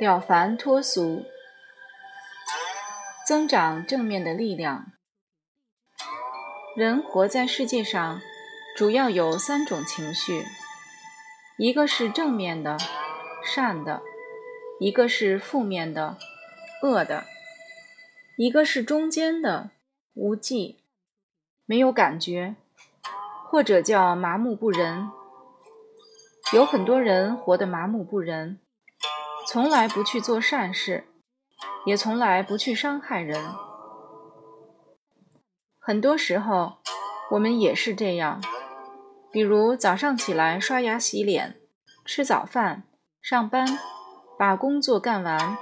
了凡脱俗，增长正面的力量。人活在世界上，主要有三种情绪：一个是正面的、善的；一个是负面的、恶的；一个是中间的、无忌、没有感觉，或者叫麻木不仁。有很多人活得麻木不仁，从来不去做善事，也从来不去伤害人。很多时候，我们也是这样。比如早上起来刷牙洗脸、吃早饭、上班，把工作干完，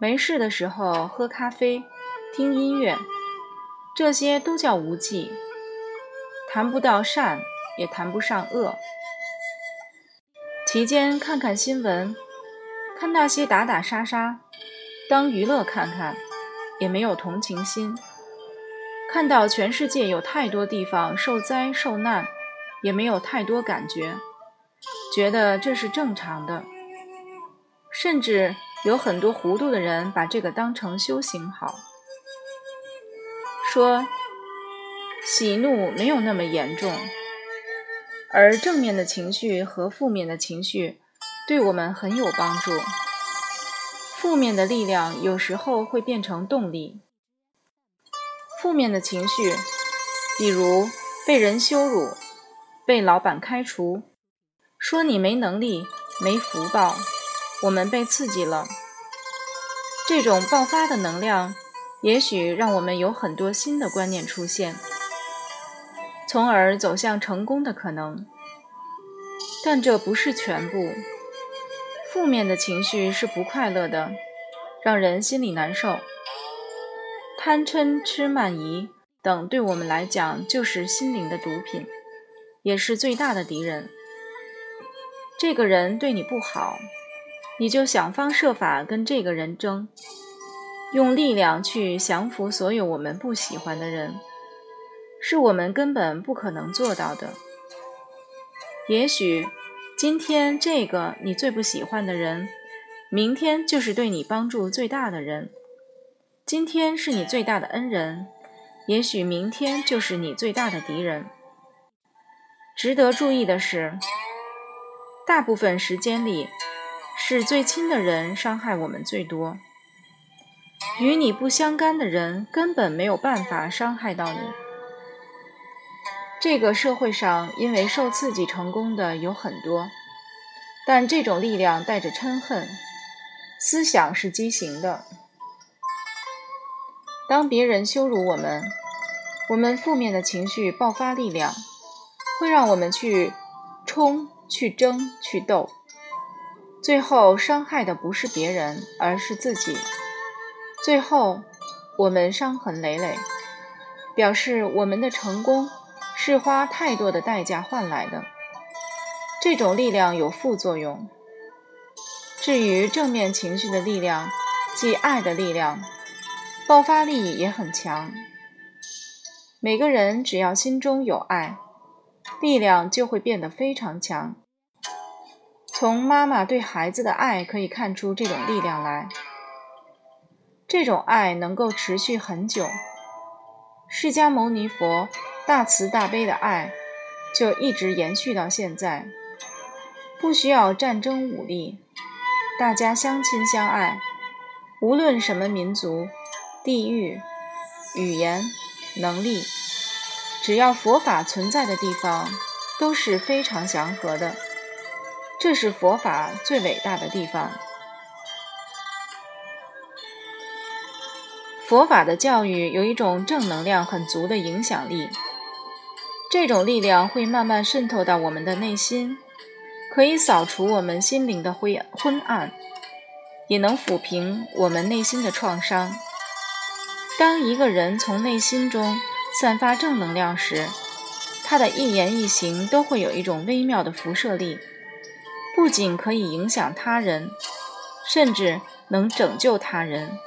没事的时候喝咖啡、听音乐，这些都叫无忌，谈不到善，也谈不上恶。期间看看新闻，看那些打打杀杀，当娱乐看看，也没有同情心。看到全世界有太多地方受灾受难，也没有太多感觉，觉得这是正常的。甚至有很多糊涂的人把这个当成修行好，说喜怒没有那么严重。而正面的情绪和负面的情绪对我们很有帮助。负面的力量有时候会变成动力。负面的情绪，比如被人羞辱、被老板开除、说你没能力、没福报，我们被刺激了。这种爆发的能量，也许让我们有很多新的观念出现。从而走向成功的可能，但这不是全部。负面的情绪是不快乐的，让人心里难受。贪嗔痴慢疑等，对我们来讲就是心灵的毒品，也是最大的敌人。这个人对你不好，你就想方设法跟这个人争，用力量去降服所有我们不喜欢的人。是我们根本不可能做到的。也许今天这个你最不喜欢的人，明天就是对你帮助最大的人；今天是你最大的恩人，也许明天就是你最大的敌人。值得注意的是，大部分时间里，是最亲的人伤害我们最多。与你不相干的人根本没有办法伤害到你。这个社会上，因为受刺激成功的有很多，但这种力量带着嗔恨，思想是畸形的。当别人羞辱我们，我们负面的情绪爆发力量，会让我们去冲、去争、去斗，最后伤害的不是别人，而是自己。最后，我们伤痕累累，表示我们的成功。是花太多的代价换来的，这种力量有副作用。至于正面情绪的力量，即爱的力量，爆发力也很强。每个人只要心中有爱，力量就会变得非常强。从妈妈对孩子的爱可以看出这种力量来。这种爱能够持续很久。释迦牟尼佛。大慈大悲的爱就一直延续到现在，不需要战争武力，大家相亲相爱，无论什么民族、地域、语言、能力，只要佛法存在的地方，都是非常祥和的。这是佛法最伟大的地方。佛法的教育有一种正能量很足的影响力。这种力量会慢慢渗透到我们的内心，可以扫除我们心灵的灰昏暗，也能抚平我们内心的创伤。当一个人从内心中散发正能量时，他的一言一行都会有一种微妙的辐射力，不仅可以影响他人，甚至能拯救他人。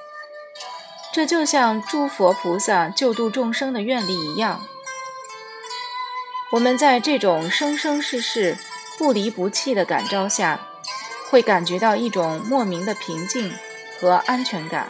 这就像诸佛菩萨救度众生的愿力一样。我们在这种生生世世不离不弃的感召下，会感觉到一种莫名的平静和安全感。